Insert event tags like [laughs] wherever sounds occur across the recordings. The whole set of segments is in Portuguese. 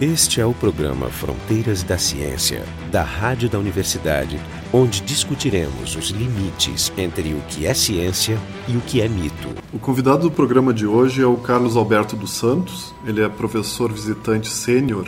Este é o programa Fronteiras da Ciência, da Rádio da Universidade, onde discutiremos os limites entre o que é ciência e o que é mito. O convidado do programa de hoje é o Carlos Alberto dos Santos. Ele é professor visitante sênior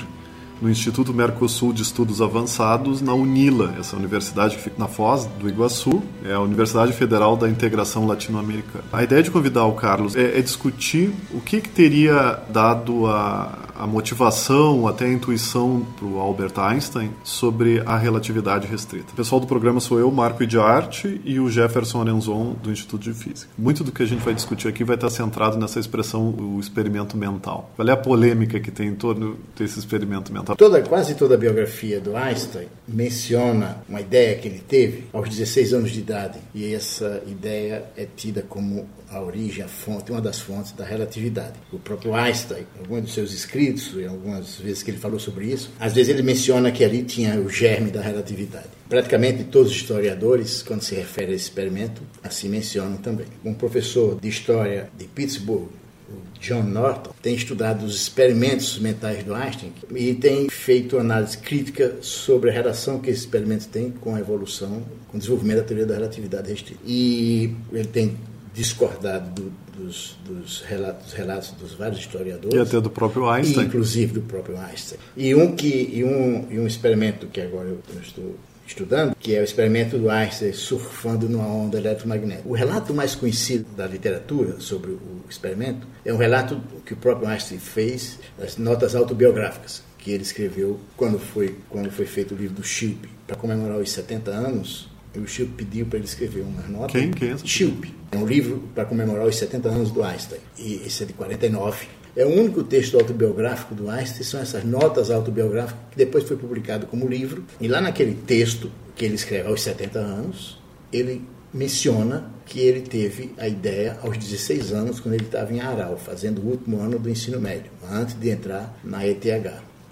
no Instituto Mercosul de Estudos Avançados, na UNILA, essa universidade que fica na Foz do Iguaçu, é a Universidade Federal da Integração Latino-Americana. A ideia de convidar o Carlos é, é discutir o que, que teria dado a, a motivação, até a intuição para o Albert Einstein sobre a relatividade restrita. O pessoal do programa sou eu, Marco Idiarte, e o Jefferson Arenzon, do Instituto de Física. Muito do que a gente vai discutir aqui vai estar centrado nessa expressão, o experimento mental. Qual é a polêmica que tem em torno desse experimento mental? Toda, quase toda a biografia do Einstein menciona uma ideia que ele teve aos 16 anos de idade, e essa ideia é tida como a origem, a fonte, uma das fontes da relatividade. O próprio Einstein, alguns dos seus escritos, e algumas vezes que ele falou sobre isso, às vezes ele menciona que ali tinha o germe da relatividade. Praticamente todos os historiadores, quando se refere a esse experimento, assim mencionam também. Um professor de história de Pittsburgh, o John Norton, tem estudado os experimentos mentais do Einstein e tem feito análise crítica sobre a relação que esse experimento tem com a evolução, com o desenvolvimento da teoria da relatividade restrita. E ele tem discordado do, dos, dos, relatos, dos, relatos, dos vários historiadores. E até do próprio Einstein. inclusive do próprio Einstein. E um, que, e um, e um experimento que agora eu, estou estudando, que é o experimento do Einstein surfando numa onda eletromagnética. O relato mais conhecido da literatura sobre o experimento é um relato que o próprio Einstein fez, das notas autobiográficas que ele escreveu quando foi, quando foi feito o livro do Chilp, para comemorar os 70 anos o Chilp pediu para ele escrever uma nota. Quem? Quem é essa? Chilp. É um livro para comemorar os 70 anos do Einstein. E esse é de 49. É o único texto autobiográfico do Einstein, são essas notas autobiográficas que depois foi publicado como livro. E lá naquele texto que ele escreve aos 70 anos, ele menciona que ele teve a ideia aos 16 anos, quando ele estava em Aral, fazendo o último ano do ensino médio, antes de entrar na ETH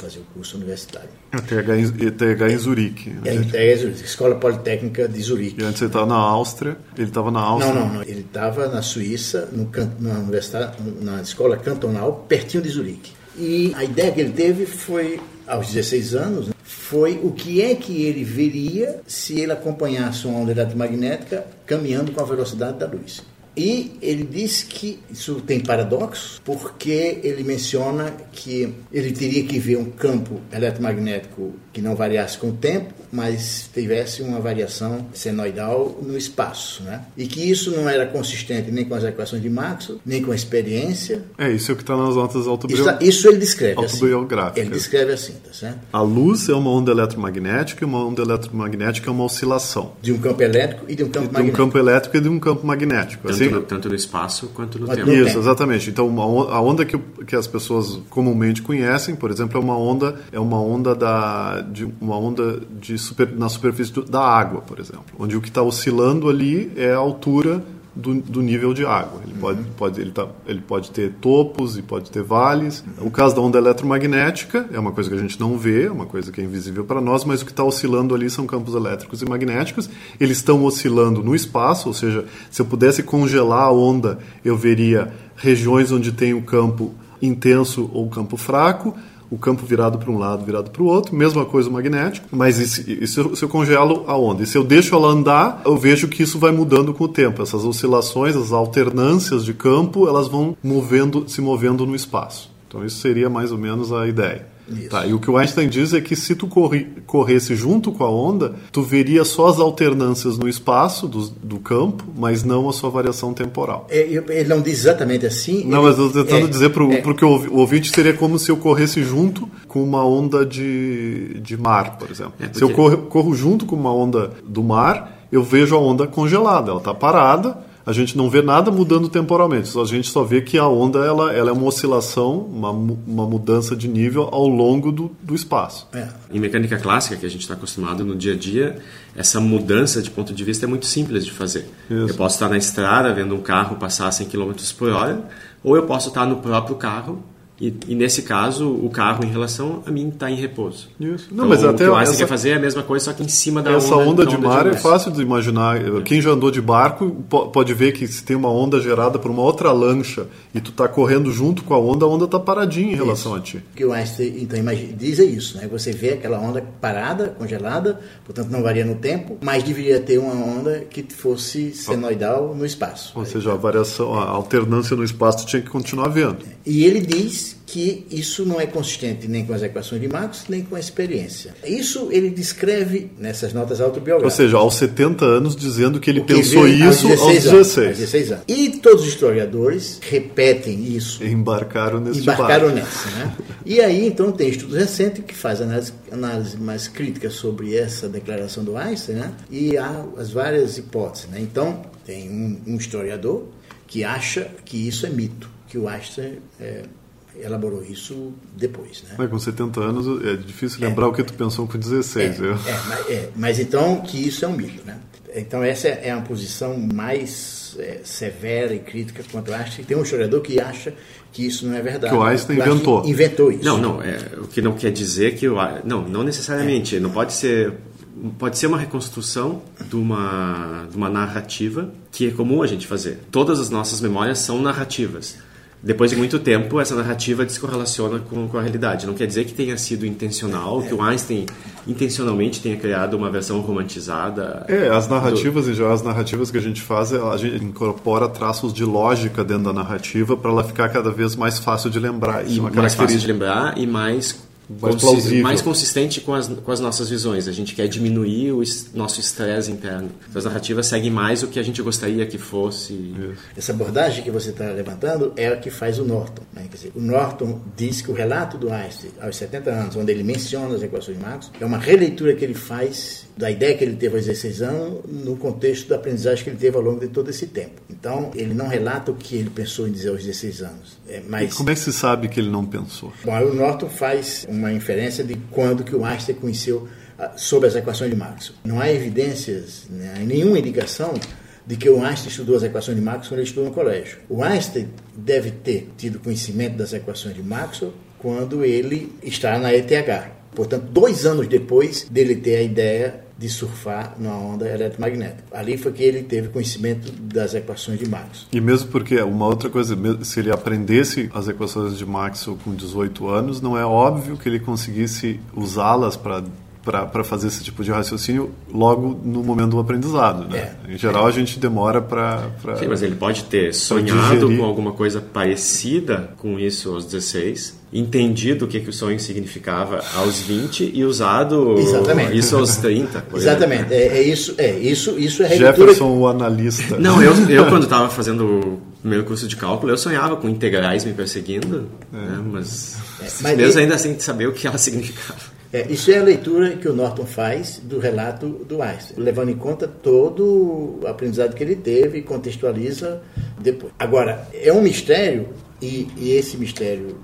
fazer o curso universitário. A TH em, Zurique. É, em Zurique, Escola Politécnica de Zurique. E antes ele estava na Áustria, ele estava na Áustria? Não, não, não. ele estava na Suíça, no, na, universidade, na escola cantonal, pertinho de Zurique. E a ideia que ele teve foi, aos 16 anos, né, foi o que é que ele veria se ele acompanhasse uma onda eletromagnética caminhando com a velocidade da luz. E ele diz que isso tem paradoxo, porque ele menciona que ele teria que ver um campo eletromagnético que não variasse com o tempo, mas tivesse uma variação senoidal no espaço, né? E que isso não era consistente nem com as equações de Maxwell, nem com a experiência. É, isso é o que está nas notas autobiográficas. Isso, isso, ele descreve assim. autobiográficas. Assim. Ele descreve assim, tá certo? A luz é uma onda eletromagnética e uma onda eletromagnética é uma oscilação. De um campo elétrico e de um campo de magnético. De um campo elétrico e de um campo magnético. Tanto, no, tanto no espaço quanto no tempo. Isso, exatamente. Então, a onda que, que as pessoas comumente conhecem, por exemplo, é uma onda, é uma onda da, de uma onda de super, na superfície do, da água, por exemplo, onde o que está oscilando ali é a altura do, do, nível de água. Ele, pode, uhum. pode, ele, tá, ele pode ter topos e pode ter vales. O caso da onda eletromagnética é uma coisa que a gente não vê, é uma coisa que é invisível para nós, mas o que está oscilando ali são campos elétricos e magnéticos. Eles estão oscilando no espaço, ou seja, se eu pudesse congelar a onda, eu veria regiões onde tem o campo intenso ou campo fraco o campo virado para um lado, virado para o outro, mesma coisa o magnético, mas isso, isso, se eu congelo a onda. E se eu deixo ela andar, eu vejo que isso vai mudando com o tempo. Essas oscilações, as alternâncias de campo, elas vão movendo, se movendo no espaço. Então isso seria mais ou menos a ideia. Tá, e o que o Einstein diz é que se tu corre, corresse junto com a onda, tu veria só as alternâncias no espaço do, do campo, mas não a sua variação temporal. É, ele não diz exatamente assim. Não, ele, mas eu estou tentando é, dizer para é, o ouvinte seria como se eu corresse junto com uma onda de, de mar, por exemplo. É, porque... Se eu corro, corro junto com uma onda do mar, eu vejo a onda congelada, ela está parada a gente não vê nada mudando temporalmente. A gente só vê que a onda ela, ela é uma oscilação, uma, uma mudança de nível ao longo do, do espaço. É. Em mecânica clássica, que a gente está acostumado no dia a dia, essa mudança de ponto de vista é muito simples de fazer. Isso. Eu posso estar na estrada vendo um carro passar a 100 km por hora, ou eu posso estar no próprio carro E, e, nesse caso, o carro, em relação a mim, está em repouso. Isso. Não, então, mas até o que o Einstein essa... quer fazer é a mesma coisa, só que em cima da essa onda. Essa onda de mar é fácil de imaginar. Quem já andou de barco pode ver que se tem uma onda gerada por uma outra lancha e tu está correndo junto com a onda, a onda está paradinha em relação isso. a ti. O que o Einstein então, imagina, diz é isso, né? Você vê aquela onda parada, congelada, portanto não varia no tempo, mas deveria ter uma onda que fosse senoidal no espaço. Ou seja, a variação, a alternância no espaço tinha que continuar vendo. E ele diz que isso não é consistente nem com as equações de Marx, nem com a experiência. Isso ele descreve nessas notas autobiográficas. Ou seja, aos 70 anos, dizendo que ele que pensou isso aos 16, aos 16. Anos, 16 anos. E todos os historiadores repetem isso. Embarcaram nesse Embarcaram nessa, né? E aí, então, tem estudo recente que faz análise, análise mais crítica sobre essa declaração do Einstein, né? E há as várias hipóteses, né? Então, tem um, um historiador que acha que isso é mito, que o Einstein... É, elaborou isso depois. Né? Mas com 70 anos é difícil lembrar é, o que tu pensou com 16. É, é, mas, é, mas, então que isso é um mito. Né? Então essa é a posição mais é, severa e crítica quanto a Einstein. Tem um historiador que acha que isso não é verdade. Que o Einstein inventou. Inventou isso. Não, não. É, o que não quer dizer que o não, não necessariamente. Não pode ser pode ser uma reconstrução de uma, de uma narrativa que é comum a gente fazer. Todas as nossas memórias são narrativas depois de muito tempo, essa narrativa descorrelaciona com, com a realidade. Não quer dizer que tenha sido intencional, que o Einstein intencionalmente tenha criado uma versão romantizada. É, as narrativas, do... as narrativas que a gente faz, a gente incorpora traços de lógica dentro da narrativa para ela ficar cada vez mais fácil de lembrar. Isso é e é mais fácil de lembrar e mais mais, plausível. mais consistente com as, com as nossas visões. A gente quer diminuir o nosso estresse interno. Então, as narrativas seguem mais o que a gente gostaria que fosse. Essa abordagem que você está levantando é a que faz o Norton. Né? Dizer, o Norton diz que o relato do Einstein, aos 70 anos, onde ele menciona as equações de Marx, é uma releitura que ele faz da ideia que ele teve aos 16 anos no contexto da aprendizagem que ele teve ao longo de todo esse tempo. Então, ele não relata o que ele pensou em dizer aos 16 anos. É, mas... E como é que se sabe que ele não pensou? Bom, o Norton faz uma inferência de quando que o Einstein conheceu ah, sobre as equações de Maxwell. Não há evidências, né, nenhuma indicação de que o Einstein estudou as equações de Maxwell quando ele estudou no colégio. O Einstein deve ter tido conhecimento das equações de Maxwell quando ele está na ETH. Portanto, dois anos depois dele ter a ideia de surfar numa onda eletromagnética. Ali foi que ele teve conhecimento das equações de Maxwell. E mesmo porque, uma outra coisa, se ele aprendesse as equações de Maxwell com 18 anos, não é óbvio que ele conseguisse usá-las para para fazer esse tipo de raciocínio logo no momento do aprendizado. Né? É, em geral, é. a gente demora para. Sim, mas ele pode ter sonhado com alguma coisa parecida com isso aos 16, entendido o que, que o sonho significava aos 20 e usado Exatamente. isso aos 30. Exatamente. É, é, isso, é, isso, isso é Jefferson, o analista. Não, eu, [laughs] eu quando estava fazendo o meu curso de cálculo, eu sonhava com integrais me perseguindo, é. né? mas, é, mas mesmo ainda sem saber o que ela significava. É, isso é a leitura que o Norton faz do relato do Einstein, levando em conta todo o aprendizado que ele teve e contextualiza depois. Agora, é um mistério, e, e esse mistério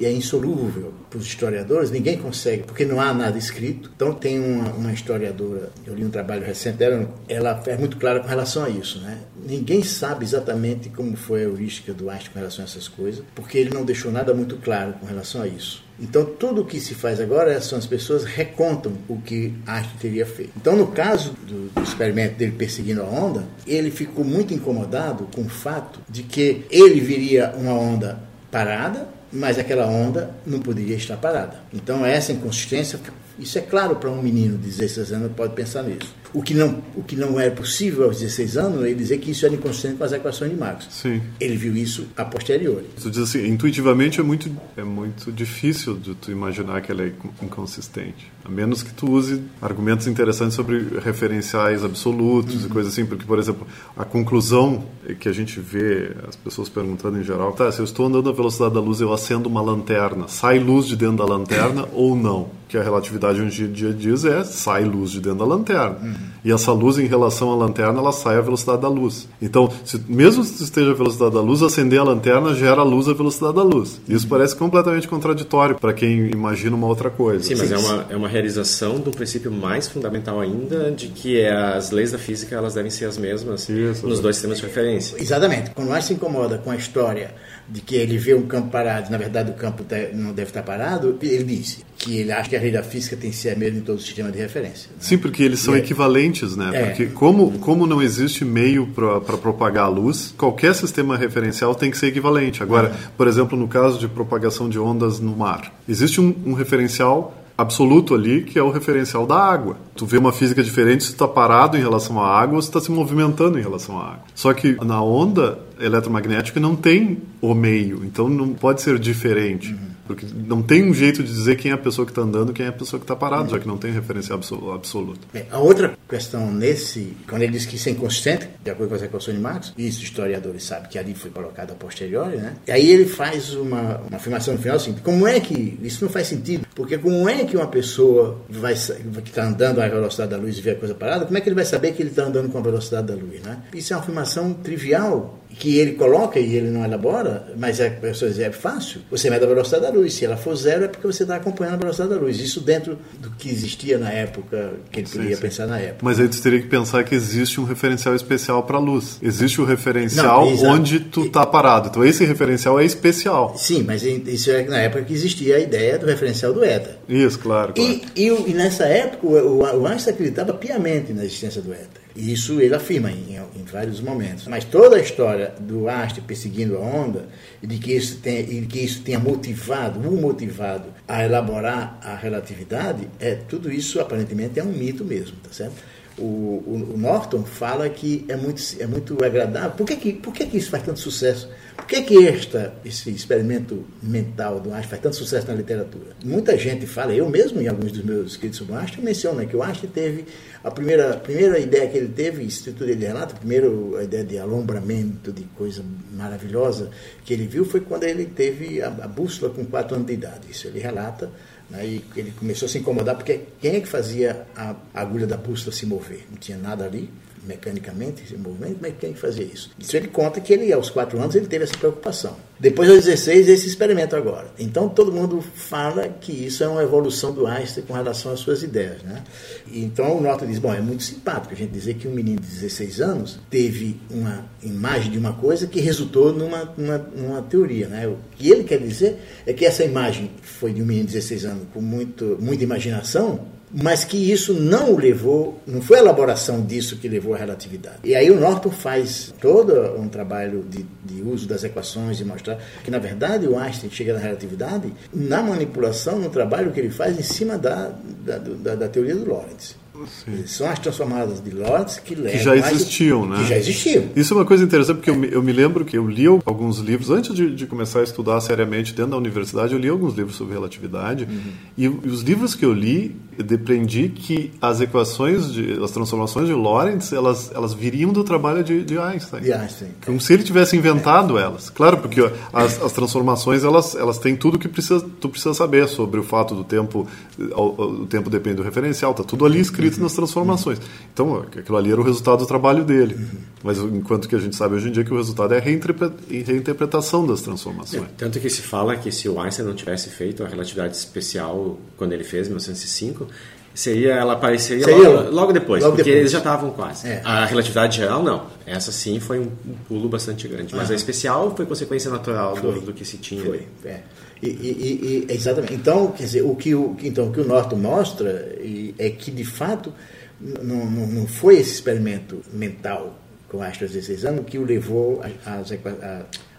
é insolúvel para os historiadores, ninguém consegue, porque não há nada escrito. Então, tem uma, uma historiadora, eu li um trabalho recente dela, ela é muito clara com relação a isso. Né? Ninguém sabe exatamente como foi a heurística do Einstein com relação a essas coisas, porque ele não deixou nada muito claro com relação a isso. Então, tudo o que se faz agora são as pessoas recontam o que Einstein teria feito. Então, no caso do, do, experimento dele perseguindo a onda, ele ficou muito incomodado com o fato de que ele viria uma onda parada, mas aquela onda não poderia estar parada. Então, essa inconsistência, isso é claro para um menino de 16 anos, pode pensar nisso. O que não, o que não é possível aos 16 anos é dizer que isso era inconsistente com as equações de Marx. Sim. Ele viu isso a posteriori. Tu diz assim, intuitivamente é muito, é muito difícil de tu imaginar que ela é inconsistente. A menos que tu use argumentos interessantes sobre referenciais absolutos uhum. e coisas assim. Porque, por exemplo, a conclusão que a gente vê as pessoas perguntando em geral, tá, se eu estou andando à velocidade da luz, eu acendo uma lanterna, sai luz de dentro da lanterna ou não? Que a relatividade hoje em dia diz é, sai luz de dentro da lanterna. Uhum. E essa luz em relação à lanterna, ela sai à velocidade da luz. Então, se, mesmo se esteja a velocidade da luz, acender a lanterna gera a luz à velocidade da luz. Isso parece completamente contraditório para quem imagina uma outra coisa. Sim, mas é uma, é uma realização do princípio mais fundamental ainda de que as leis da física elas devem ser as mesmas Isso, nos dois sistemas de referência. Exatamente. Quando mais se incomoda com a história de que ele vê um campo parado, na verdade o campo tá, não deve estar parado, ele disse que ele acha que a lei da física tem que ser a mesma em todo o sistema de referência. Né? Sim, porque eles são é, equivalentes, né? É, porque como, como não existe meio para propagar a luz, qualquer sistema referencial tem que ser equivalente. Agora, é. por exemplo, no caso de propagação de ondas no mar, existe um, um referencial absoluto ali, que é o referencial da água. Tu vê uma física diferente se tu está parado em relação à água ou se está se movimentando em relação à água. Só que na onda eletromagnética não tem o meio, então não pode ser diferente. Uhum. Porque não tem um jeito de dizer quem é a pessoa que está andando quem é a pessoa que está parada, já que não tem referência absoluta. É, a outra questão nesse, quando ele diz que isso é inconsistente, de acordo com as equações de Marx, isso historiadores sabem que ali foi colocado a posteriori, né? E aí ele faz uma, uma afirmação no final assim, como é que, isso não faz sentido, porque como é que uma pessoa vai, que está andando à velocidade da luz e vê a coisa parada, como é que ele vai saber que ele está andando com a velocidade da luz, né? Isso é uma afirmação trivial, que ele coloca e ele não elabora, mas é, é fácil, você mede a velocidade da luz. Se ela for zero, é porque você está acompanhando a velocidade da luz. Isso dentro do que existia na época, que ele podia sim, sim. pensar na época. Mas aí você teria que pensar que existe um referencial especial para a luz. Existe o referencial não, onde tu está parado. Então esse referencial é especial. Sim, mas isso é na época que existia a ideia do referencial do éter. Isso, claro. claro. E, e, e, nessa época o, o Einstein acreditava piamente na existência do éter. Isso ele afirma em, em, vários momentos. Mas toda a história do Einstein perseguindo a onda e de que isso, e que isso tenha motivado, o motivado a elaborar a relatividade, é tudo isso aparentemente é um mito mesmo, tá certo? O, o, o Norton fala que é muito, é muito agradável. Por que, que, por que, que isso faz tanto sucesso? Por que, que esta, esse experimento mental do Einstein faz tanto sucesso na literatura? Muita gente fala, eu mesmo em alguns dos meus escritos sobre Einstein, menciono né, que o Einstein teve a primeira, a primeira ideia que ele teve, estrutura ele relata, primeiro a ideia de alombramento, de coisa maravilhosa que ele viu foi quando ele teve a, a bússola com quatro anos de idade. Isso ele relata. Né, e ele começou a se incomodar porque quem é que fazia a agulha da bússola se mover? Não tinha nada ali, mecanicamente esse movimento, mas quem fazia isso? Isso ele conta que ele, aos quatro anos, ele teve essa preocupação. Depois, aos 16, esse experimento agora. Então, todo mundo fala que isso é uma evolução do Einstein com relação às suas ideias. Né? Então, o Norton diz, bom, é muito simpático a gente dizer que um menino de 16 anos teve uma imagem de uma coisa que resultou numa, numa, numa teoria. Né? O que ele quer dizer é que essa imagem foi de um menino de 16 anos com muito, muita imaginação, mas que isso não o levou, não foi a elaboração disso que levou à relatividade. E aí o Norton faz todo um trabalho de, de uso das equações e mostrar que, na verdade, o Einstein chega na relatividade na manipulação, no trabalho que ele faz em cima da, da, da, da teoria do Lorentz. São as transformadas de Lorentz que levam. Que já existiam, né? Que já existiam. Isso é uma coisa interessante, porque eu me, eu me lembro que eu li alguns livros, antes de, de, começar a estudar seriamente dentro da universidade, eu li alguns livros sobre relatividade. Uhum. E, e, os livros que eu li, eu depreendi que as equações, de, as transformações de Lorentz, elas, elas viriam do trabalho de, de Einstein. De Einstein. Como se ele tivesse inventado é. elas. Claro, porque as, as transformações, elas, elas têm tudo que precisa, tu precisa saber sobre o fato do tempo, o, o tempo depende do referencial, está tudo ali escrito nas transformações. Então, aquilo ali era o resultado do trabalho dele. Mas enquanto que a gente sabe hoje em dia que o resultado é a reinterpretação das transformações. É, tanto que se fala que se o Einstein não tivesse feito a relatividade especial quando ele fez, em 1905, seria ela apareceria seria logo, logo, depois, logo porque depois. eles já estavam quase. É. A relatividade geral não. Essa sim foi um pulo bastante grande, mas a especial foi consequência natural do, do, que se tinha. Foi. É. E, e, e, exatamente. Então, quer dizer, o que o, então, o, que o Norton mostra é que, de fato, não, não, não foi esse experimento mental com Astra 16 anos que o levou a,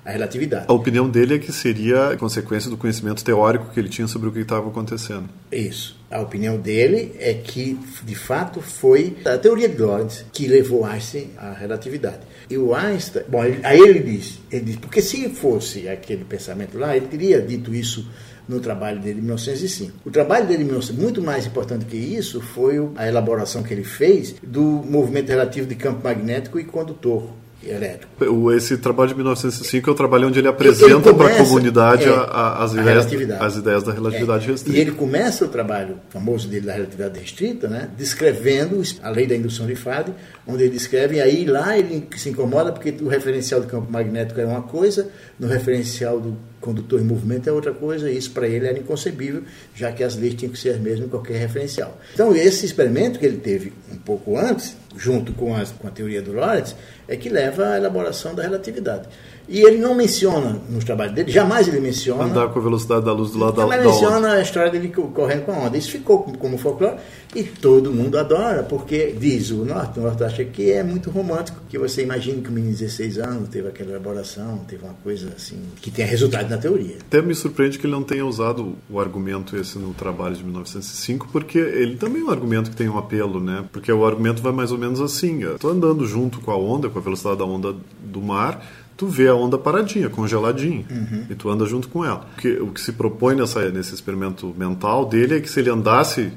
a, relatividade. A opinião dele é que seria consequência do conhecimento teórico que ele tinha sobre o que estava acontecendo. Isso. A opinião dele é que, de fato, foi a teoria de Lorentz que levou Einstein à relatividade. E o Einstein, bom, ele, aí ele diz, ele diz, porque se fosse aquele pensamento lá, ele teria dito isso no trabalho dele em 1905. O trabalho dele, muito mais importante que isso, foi a elaboração que ele fez do movimento relativo de campo magnético e condutor elétrico. Esse trabalho de 1905 é o trabalho onde ele apresenta para a comunidade é, as, ideias, as ideias da relatividade é. restrita. E ele começa o trabalho famoso dele da relatividade restrita, né, descrevendo a lei da indução de Faraday, onde ele descreve, e aí lá ele se incomoda porque o referencial do campo magnético é uma coisa, no referencial do condutor em movimento é outra coisa, e isso para ele era inconcebível, já que as leis tinham que ser as mesmas em qualquer referencial. Então, esse experimento que ele teve um pouco antes, junto com a, com a teoria do Lorentz, é que leva à elaboração da relatividade. E ele não menciona nos trabalhos dele, jamais ele menciona. Andar com a velocidade da luz do lado da, Jamais da menciona onda. a história dele co- correndo com a onda. Isso ficou como- folclore e todo mundo adora, porque diz o Norte, o Norte acha que é muito romântico, que você imagina que o menino de 16 anos teve aquela elaboração, teve uma coisa assim, que tenha resultado na teoria. Até me surpreende que ele não tenha usado o argumento esse no trabalho de 1905, porque ele também é um argumento que tem um apelo, né? Porque o argumento vai mais ou menos assim: tô andando junto com a onda, com a velocidade da onda do mar, tu vê a onda paradinha, congeladinha, e tu anda junto com ela. O que, o que se propõe nessa, nesse experimento mental dele é que se ele andasse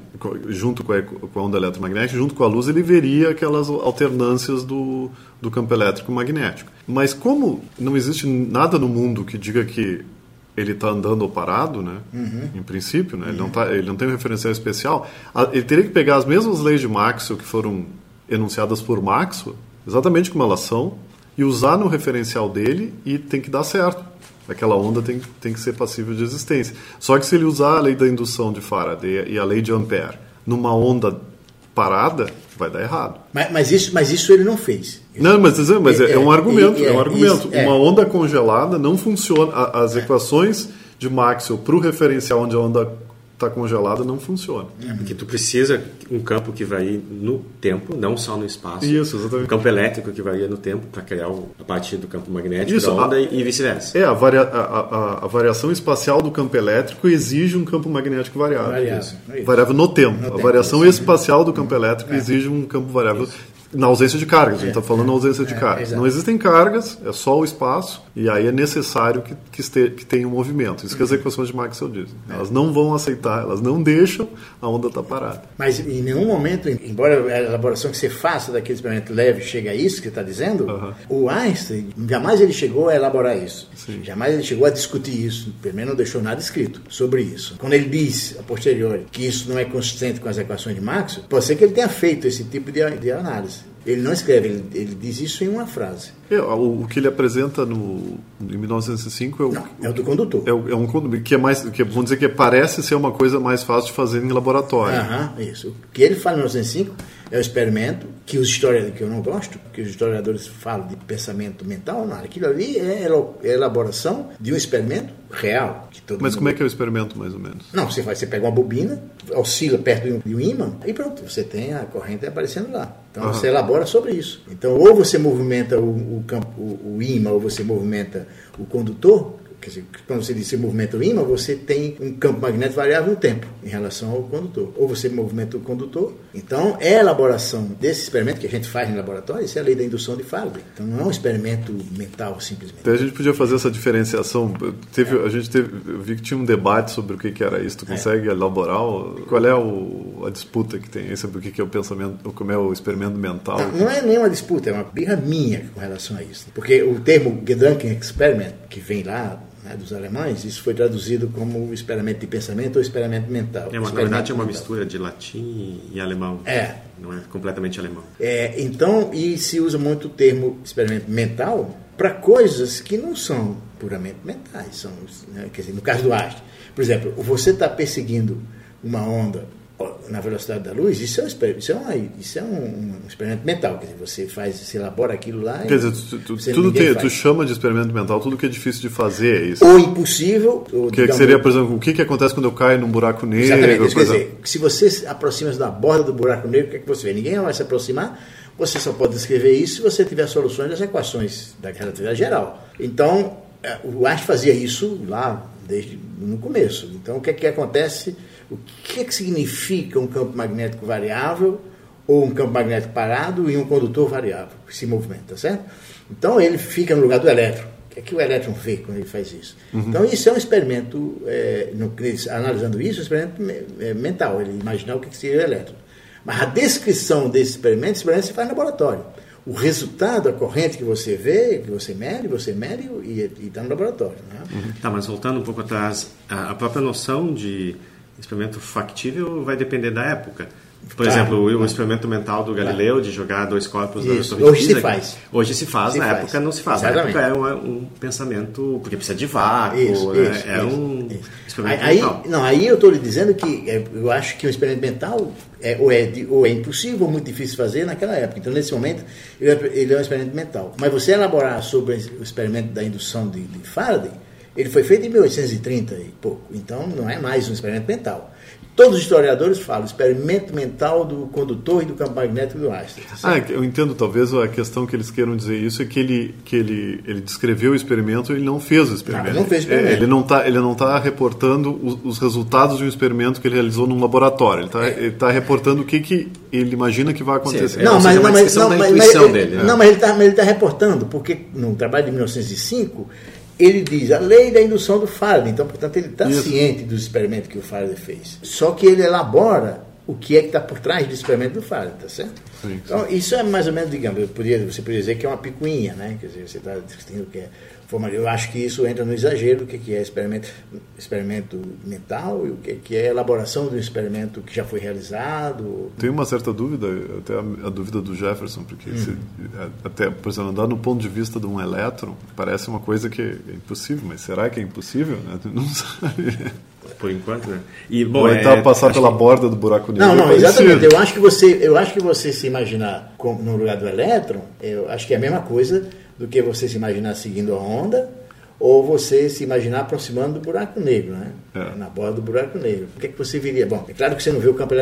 junto com a, com a onda eletromagnética, junto com a luz, ele veria aquelas alternâncias do, do campo elétrico magnético. Mas como não existe nada no mundo que diga que ele está andando ou parado, né? Em princípio, né? Ele não tá, ele não tem um referencial especial. Ele teria que pegar as mesmas leis de Maxwell que foram enunciadas por Maxwell, exatamente como elas são, e usar no referencial dele e tem que dar certo. Aquela onda tem, tem que ser passível de existência. Só que se ele usar a lei da indução de Faraday e a lei de Ampère numa onda parada, vai dar errado. Mas, mas isso, mas isso ele não fez. Não, mas, mas é, é um É, argumento, é, é, um é, argumento. isso, é. Uma onda congelada não funciona. As equações de Maxwell para o referencial onde a onda está congelada não funcionam. Porque tu precisa um campo que varie no tempo, não só no espaço. Isso, exatamente. Um campo elétrico que varia no tempo para criar o- a partir do campo magnético Isso, da onda a- e vice-versa. É, a, varia- a- a- a variação espacial do campo elétrico exige um campo magnético variável. Variável, Isso. é isso. Variável no tempo. No a tempo, variação isso. espacial do campo elétrico exige um campo variável. Na ausência de cargas, a gente está falando na ausência de É, cargas. Não existem cargas, é só o espaço, e aí é necessário que, que, este- que tenha um movimento. Isso que Uhum. as equações de Maxwell dizem. Elas não vão aceitar, elas não deixam a onda estar parada. Mas em nenhum momento, embora a elaboração que você faça daquele experimento leve chegue a isso que você está dizendo, Aham. o Einstein, jamais ele chegou a elaborar isso. Sim. Jamais ele chegou a discutir isso. Pelo menos não deixou nada escrito sobre isso. Quando ele diz, a posteriori, que isso não é consistente com as equações de Maxwell, pode ser que ele tenha feito esse tipo de, de análise. Thanks. Ele não escreve, ele, ele diz isso em uma frase. É, o, o que ele apresenta no, em 1905 é o, Não, é o do condutor. é, o- é um condomínio que é mais, que vamos dizer que parece ser uma coisa mais fácil de fazer em laboratório. Aham, isso. O que ele fala em 1905 é o experimento que os historiadores, que eu não gosto, que os historiadores falam de pensamento mental, não, aquilo ali é é elaboração de um experimento real. Mas como é que é o experimento, mais ou menos? Não, você faz, você pega uma bobina, oscila perto de um, de um ímã e pronto, você tem a corrente aparecendo lá. Então Aham. você elabora sobre isso. Então ou você movimenta o, o campo, o, o ímã, ou você movimenta o condutor. Quer dizer, quando você diz que você movimenta o ímã, você tem um campo magnético variável no tempo em relação ao condutor. Ou você movimenta o condutor. Então, é a elaboração desse experimento que a gente faz em laboratório, isso é a lei da indução de Faraday. Então, não é um experimento mental simplesmente. Então a gente podia fazer essa diferenciação. Teve, a gente teve, eu vi que tinha um debate sobre o que, que era isso. Tu consegue elaborar? o- Qual é o, a disputa que tem aí sobre o que, que é o pensamento, como é o experimento mental? Não, não é nenhuma disputa, é uma birra minha com relação a isso. Porque o termo Gedanken Experiment, que vem lá né, dos alemães, isso foi traduzido como experimento de pensamento ou experimento mental. É na verdade, é uma mental. mistura de latim e alemão. É. Não é completamente alemão. É, então, e se usa muito o termo experimento mental para coisas que não são puramente mentais. São, né, quer dizer, no caso do Einstein, por exemplo, você está perseguindo uma onda na velocidade da luz, isso é um, exper- isso é uma- isso é um, um experimento mental. Quer dizer, você faz, você elabora aquilo lá. Quer dizer, tu, tu- tudo tem, tu chama de experimento mental tudo que é difícil de fazer, é isso. ou impossível. Ou, Que, que digamos, seria, por exemplo, o que, que acontece quando eu caio num buraco negro? Exatamente. Isso quer dizer, se você se aproxima da borda do buraco negro, o que, é que você vê? Ninguém vai se aproximar. Você só pode descrever isso se você tiver soluções das equações da relatividade geral. Então, eh, o Einstein fazia isso lá desde no começo. Então, o que é que acontece? O que é que significa um campo magnético variável ou um campo magnético parado e um condutor variável que se movimenta, certo? Então, ele fica no lugar do elétron. O que é que o elétron vê quando ele faz isso? Então, isso é um experimento, é, no- analisando isso, um experimento me- é, mental, ele imaginar o que que seria o elétron. Mas a descrição desse experimento, esse experimento se faz no laboratório. O resultado, a corrente que você vê, que você mede, você mede e está no laboratório. Né? Tá, mas voltando um pouco atrás, a a própria noção de experimento factível vai depender da época. Por exemplo, o, experimento mental do Galileu de jogar dois corpos na torre de Hoje se Pisa, faz. Hoje se faz, Se na faz. época não se faz. Exatamente. Na época era um, um pensamento, porque precisa de vácuo, Isso, né? isso, era isso, um experimento Aí, mental. não, aí eu estou lhe dizendo que é, eu acho que o experimento mental é, ou, é, de- ou é impossível ou muito difícil de fazer naquela época. Então, nesse momento, ele é, ele é um experimento mental. Mas você elaborar sobre o experimento da indução de, de Faraday, ele foi feito em 1830 e pouco. Então, não é mais um experimento mental. Todos os historiadores falam experimento mental do condutor e do campo magnético do Einstein. Ah, é eu entendo, talvez a questão que eles queiram dizer isso é que ele, que ele, ele descreveu o experimento e ele não fez o experimento. Não, ele não fez o experimento. É, ele não está ele não tá reportando os, os resultados de um experimento que ele realizou num laboratório. Ele está ele tá reportando o que, que ele imagina que vai acontecer. É, ou seja, uma descrição da intuição ele, dele, né? Não, mas ele está ele tá reportando, porque no trabalho de 1905, ele diz a lei da indução do Faraday. Então, portanto, ele está ciente dos experimentos que o Faraday fez. Só que ele elabora o que é que está por trás do experimento do Faraday, tá certo? Sim, Então, isso é mais ou menos, digamos, eu poderia, você poderia dizer que é uma picuinha, né? Quer dizer, você está discutindo o que é. Eu acho que isso entra no exagero do que que é experimento, experimento mental e o que que é elaboração de um experimento que já foi realizado, Tenho uma certa dúvida, até a, a dúvida do Jefferson, porque Hum. se- até, por exemplo, andar no ponto de vista de um elétron parece uma coisa que é impossível, mas será que é impossível? Né? [laughs] Não sabe. Por enquanto, né? E, bom, Ou é, então passar acho pela que- borda do buraco negro. Não, não, é exatamente. Eu acho que você, eu acho que você se imaginar como no lugar do elétron, eu acho que é a mesma coisa do que você se imaginar seguindo a onda ou você se imaginar aproximando do buraco negro, né? É. Na borda do buraco negro. O que é que você viria? Bom, é claro que você não vê o campo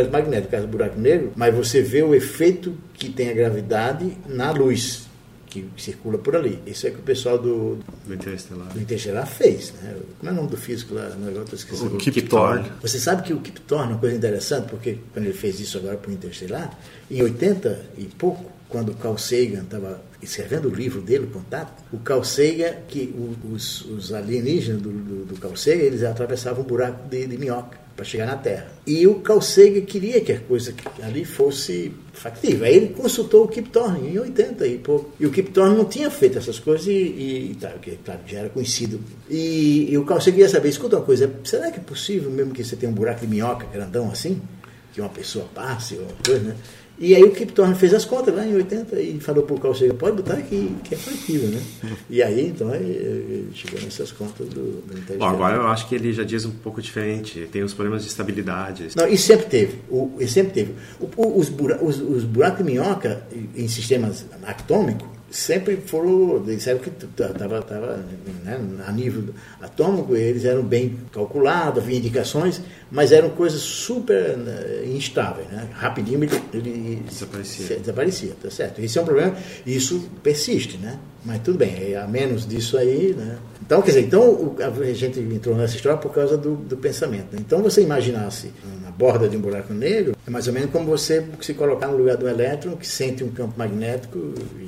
caso do buraco negro, mas você vê o efeito que tem a gravidade na luz que circula por ali. Isso é que o pessoal do, Do interestelar. do Interstellar fez, né? Como é o nome do físico lá? Não, agora eu tô esquecendo. O Kip Thorne. Você sabe que o Kip Thorne é uma coisa interessante, porque quando ele fez isso agora para o Interstellar, em 80 e pouco, quando o Carl Sagan estava escrevendo o livro dele, o Contato, o Carl Sagan, que os, os alienígenas do, do, do Carl Sagan, eles atravessavam um buraco de, de minhoca para chegar na Terra. E o Carl Sagan queria que a coisa ali fosse factível. Aí ele consultou o Kip Thorne em 80 e pouco. E o Kip Thorne não tinha feito essas coisas e, e tá, que, claro, já era conhecido. E, e o Carl Sagan queria saber, escuta uma coisa, será que é possível mesmo que você tenha um buraco de minhoca grandão assim? Que uma pessoa passe ou coisa, né? E aí o Kip Thorne fez as contas lá em 80 e falou para o Carl Sagan, pode botar aqui, que é factível, né? E aí, então, ele, chegou nessas contas do, do Bom, agora eu acho que ele já diz um pouco diferente. Tem uns problemas de estabilidade. Não, e sempre teve. O, e sempre teve. O- o- os, bura, os, os buracos de minhoca em sistemas atômicos sempre foram. Disseram que estava tava, né, a nível atômico, eles eram bem calculados, havia indicações, mas eram coisas super né, instáveis. Né? Rapidinho ele, ele Desaparecia. desaparecia, tá certo? Isso é um problema, isso persiste, né? Mas tudo bem, é, a menos disso aí, né? Então, quer dizer, então a gente entrou nessa história por causa do, do pensamento. né? Então, você imaginasse na borda de um buraco negro, é mais ou menos como você se colocar no lugar do elétron que sente um campo magnético e,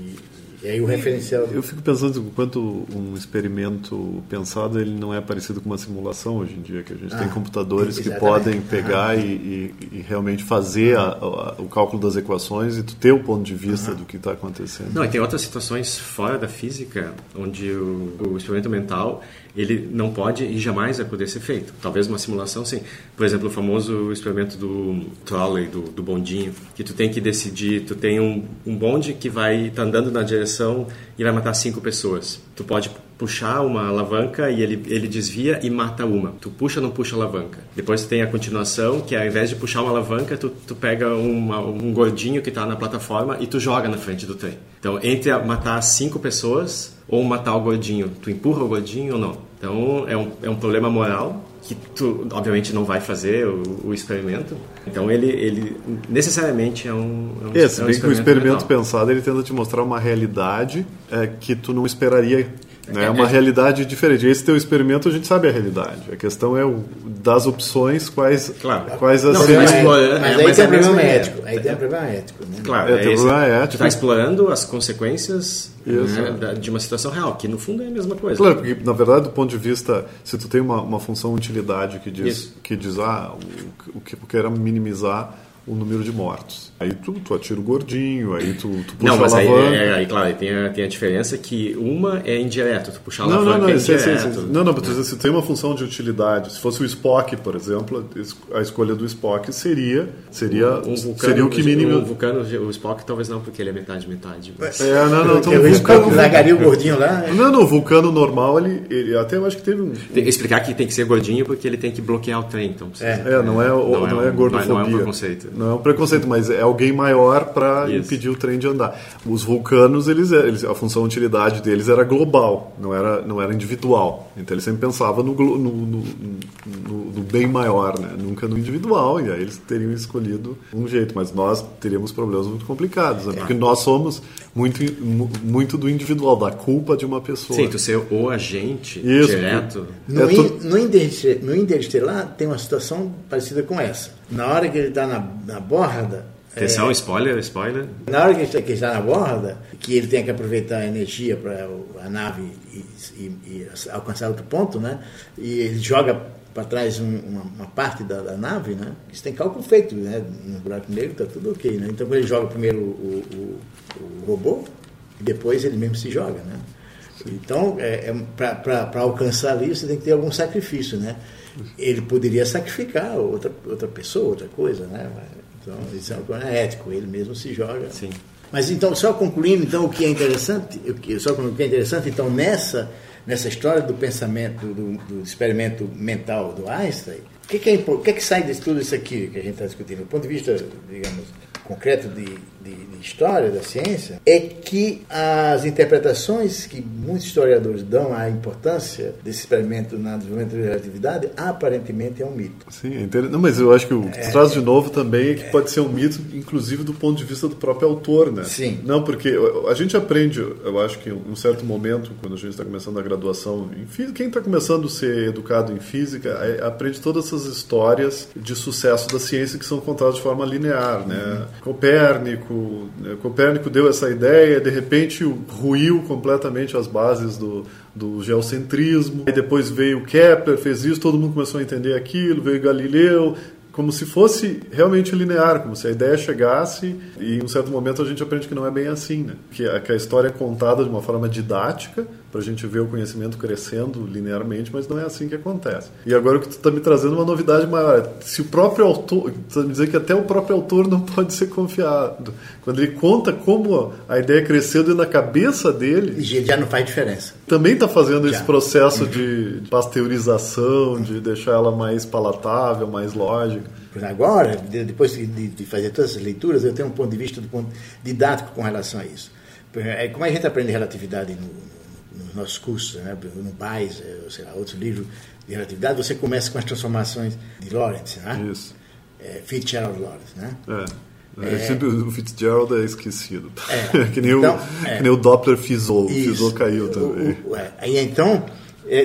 e aí o referencial... Eu fico pensando o quanto um experimento pensado ele não é parecido com uma simulação hoje em dia, que a gente tem Ah, computadores que exatamente. podem pegar e, e- e realmente fazer a- a- o cálculo das equações e tu ter o ponto de vista do que está acontecendo. Não, e tem outras situações fora da física onde o, o experimento mental ele não pode e jamais vai poder ser feito. Talvez uma simulação, sim. Por exemplo, o famoso experimento do trolley, do, do bondinho, que tu tem que decidir, tu tem um, um bonde que vai tá andando na direção e vai matar cinco pessoas. Tu pode puxar uma alavanca e ele, ele desvia e mata uma. Tu puxa ou não puxa a alavanca. Depois tem a continuação, que ao invés de puxar uma alavanca, tu, tu pega uma- um gordinho que está na plataforma e tu joga na frente do trem. Então, entre matar cinco pessoas ou matar o gordinho, tu empurra o gordinho ou não. Então, é um, é um problema moral que tu, obviamente, não vai fazer o, o experimento. Então, ele, ele necessariamente é um, é um, É, se é um bem que o experimento mental. pensado ele tenta te mostrar uma realidade é, que tu não esperaria. Né? É, uma é. realidade diferente. Esse teu experimento a gente sabe a realidade. A questão é o, das opções, quais, Claro. quais as. Não, Mas, mas aí- explora- mas é, aí tem é um problema é. ético. Aí tem um problema ético, né? Claro, É, é, tem esse- problema tu ético. está explorando as consequências né, de uma situação real, que no fundo é a mesma coisa. Claro, porque na verdade, do ponto de vista, se tu tem uma, uma função utilidade que diz, Isso. que diz ah, o, o que eu quero é minimizar o número de mortos. Aí tu, tu atira o gordinho, aí tu, tu puxa Não, mas a aí, alavanca. é, aí, claro, aí tem a, tem a diferença que uma é indireto, tu puxar a Não, alavanca não, não, é esse- indireto. esse- não, não, mas se tem uma função de utilidade, se fosse o Spock, por exemplo, a escolha do Spock seria seria Um vulcano, seria o que mínimo. O vulcano, o Spock talvez não, porque ele é metade, metade. Mas... É, não, não, então, o Spock vulcano, largaria o gordinho lá. não, não, o vulcano normal, ele, ele até eu acho que teve um. Tem que explicar que tem que ser gordinho porque ele tem que bloquear o trem. Então precisa- É, não é, Não não é é, um- gordofobia. não é um preconceito. Não é um preconceito, mas é alguém maior para impedir o trem de andar. Os vulcanos, eles, eles, a função de utilidade deles era global, não era, não era individual. Então ele sempre pensava no, no, no, no- no bem maior, né? nunca no individual. E aí eles teriam escolhido um jeito, mas nós teríamos problemas muito complicados, né? porque nós somos muito, mu- muito do individual, da culpa de uma pessoa. Sim, tu ser o agente Isso. direto. No, É in, tu- no, Intereste- no Interestelar tem uma situação parecida com essa. Na hora que ele está na, na borda. Atenção, é, spoiler, spoiler. na hora que ele está- que ele está na borda, que ele tem que aproveitar a energia para a nave e, e- e alcançar outro ponto, né? E ele joga para trás um- uma, uma parte da, da nave, né? Isso tem cálculo feito, né? No buraco negro está tudo ok, né? Então quando ele joga primeiro o, o- o robô e depois ele mesmo se joga, né? Então, é, é, para alcançar ali, você tem que ter algum sacrifício, né? Ele poderia sacrificar outra, outra pessoa, outra coisa, né? Então, isso é uma coisa ético, ele mesmo se joga. Sim. Mas então, só concluindo, então, o que é interessante, o que, só o que é interessante, então, nessa, nessa história do pensamento, do, do experimento mental do Einstein, o que, que, é, que, é que sai de tudo isso aqui que a gente está discutindo? Do ponto de vista, digamos, concreto de, de, de história, da ciência, é que as interpretações que muitos historiadores dão à importância desse experimento na desenvolvimento da relatividade, aparentemente é um mito. Sim, é não, mas eu acho que o que traz de novo também é que pode ser um mito, inclusive do ponto de vista do próprio autor, né? Sim. Não, porque a gente aprende, eu acho que em um certo momento, quando a gente está começando a graduação em física, quem está começando a ser educado em física, é- aprende todas essas histórias de sucesso da ciência que são contadas de forma linear, né? Copérnico, né? Copérnico deu essa ideia, de repente ruiu completamente as bases do, do geocentrismo. Aí depois veio Kepler, fez isso, todo mundo começou a entender aquilo, veio Galileu, como se fosse realmente linear, como se a ideia chegasse e em um certo momento a gente aprende que não é bem assim, né? Que que a história é contada de uma forma didática para a gente ver o conhecimento crescendo linearmente, mas não é assim que acontece. E agora o que tu está me trazendo é uma novidade maior. Se o próprio autor, tu tá me dizer que até o próprio autor não [laughs] pode ser confiado. Quando ele conta como a ideia cresceu da cabeça dele, E já não faz diferença. também está fazendo esse Já. processo de de pasteurização, de deixar ela mais palatável, mais lógica. Agora, de- depois de, fazer todas essas leituras, eu tenho um ponto de vista do ponto didático com relação a isso. É Como a gente aprende relatividade no, nos nossos cursos, né? no BAIS, eh, sei lá, outros livros de relatividade, você começa com as transformações de Lorentz, né? Isso. É, Fitzgerald Lorentz, né? É. É, Sempre o Fitzgerald é esquecido. É. [laughs] que, nem Então, o, é. que nem o Doppler fisou. O Isso. fisou caiu também. O- o- é, Aí então,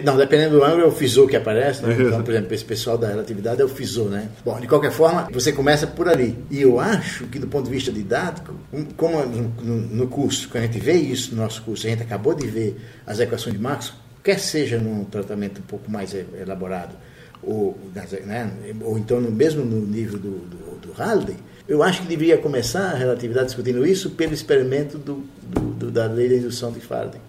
não, dependendo do ângulo é o FISO que aparece, né? Isso. Então, por exemplo, esse pessoal da relatividade é o FISO, né? Bom, de qualquer forma, você começa por ali. E eu acho que do ponto de vista didático, como no, curso, quando a gente vê isso no nosso curso, a gente acabou de ver as equações de Maxwell, quer seja num tratamento um pouco mais elaborado, ou, né? ou então no, mesmo no nível do, do, do Halliday, eu acho que deveria começar a relatividade discutindo isso pelo experimento do- do- da lei da indução de Faraday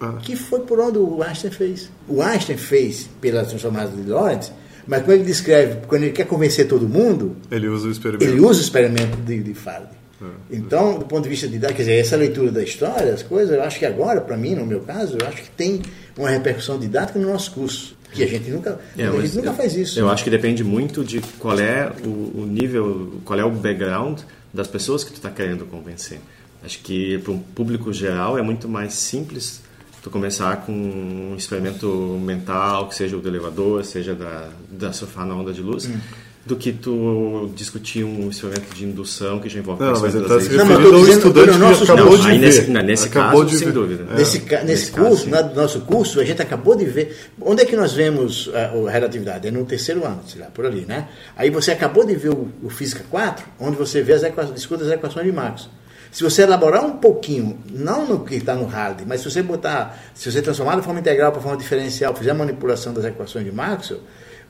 Ah. que foi por onde o Einstein fez. O Einstein fez pela transformada de Lorentz, mas quando ele descreve, quando ele quer convencer todo mundo, Ele usa o experimento. ele usa o experimento de, de Faraday. É. Então, do ponto de vista didático, quer dizer, essa leitura da história, as coisas, eu acho que agora, para mim, no meu caso, eu acho que tem uma repercussão didática no nosso curso. Que a gente nunca, É, a gente nunca eu- faz isso. Eu acho que depende muito de qual é o, o nível, qual é o background das pessoas que tu está querendo convencer. Acho que para um público geral é muito mais simples tu começar com um experimento mental, que seja o do elevador, seja da, da surfar na onda de luz, Hum. do que tu discutir um experimento de indução que já envolve Não, mas ele das está se referindo ao estudante nosso- que acabou Não, de aí ver. nesse- não, nesse acabou caso, de sem ver. dúvida. É. Nesse, nesse Nesse caso, curso, na- no nosso curso, a gente acabou de ver. Onde é que nós vemos a, a relatividade? É no terceiro ano, sei lá, por ali, né? Aí você acabou de ver o, o Física 4, onde você vê as equações, discute as equações de Maxwell. Se você elaborar um pouquinho, não no que está no Hardy, mas se você botar, se você transformar de forma integral para forma diferencial, fizer a manipulação das equações de Maxwell,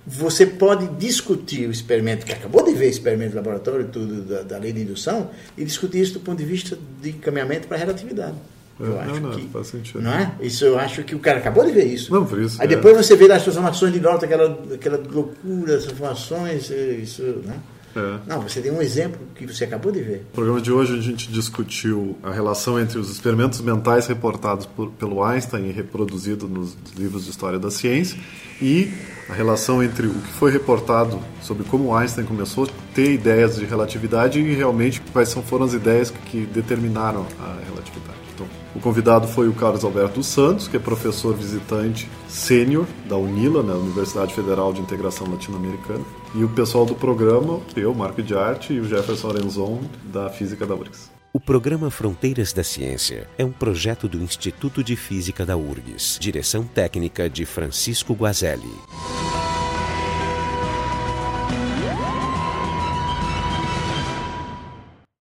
você pode discutir o experimento, que acabou de ver o experimento de laboratório, tudo da, da lei de indução, e discutir isso do ponto de vista de encaminhamento para a relatividade. Eu é, acho não, que, faz sentido. Não é? Isso eu acho que o cara acabou de ver isso. Não, por isso. Aí é. depois você vê as transformações de nota, aquela, aquela loucura, as transformações, isso, né? É. Não, você tem um exemplo que você acabou de ver. No programa de hoje a gente discutiu a relação entre os experimentos mentais reportados por, pelo Einstein e reproduzidos nos livros de história da ciência e a relação entre o que foi reportado sobre como Einstein começou a ter ideias de relatividade e realmente quais foram as ideias que determinaram a relatividade. Então, o convidado foi o Carlos Alberto dos Santos, que é professor visitante sênior da UNILA, né, Universidade Federal de Integração Latino-Americana, e o pessoal do programa, eu, Marco de Arte, e o Jefferson Arenzon, da Física da URGS. O programa Fronteiras da Ciência é um projeto do Instituto de Física da URGS, direção técnica de Francisco Guazelli.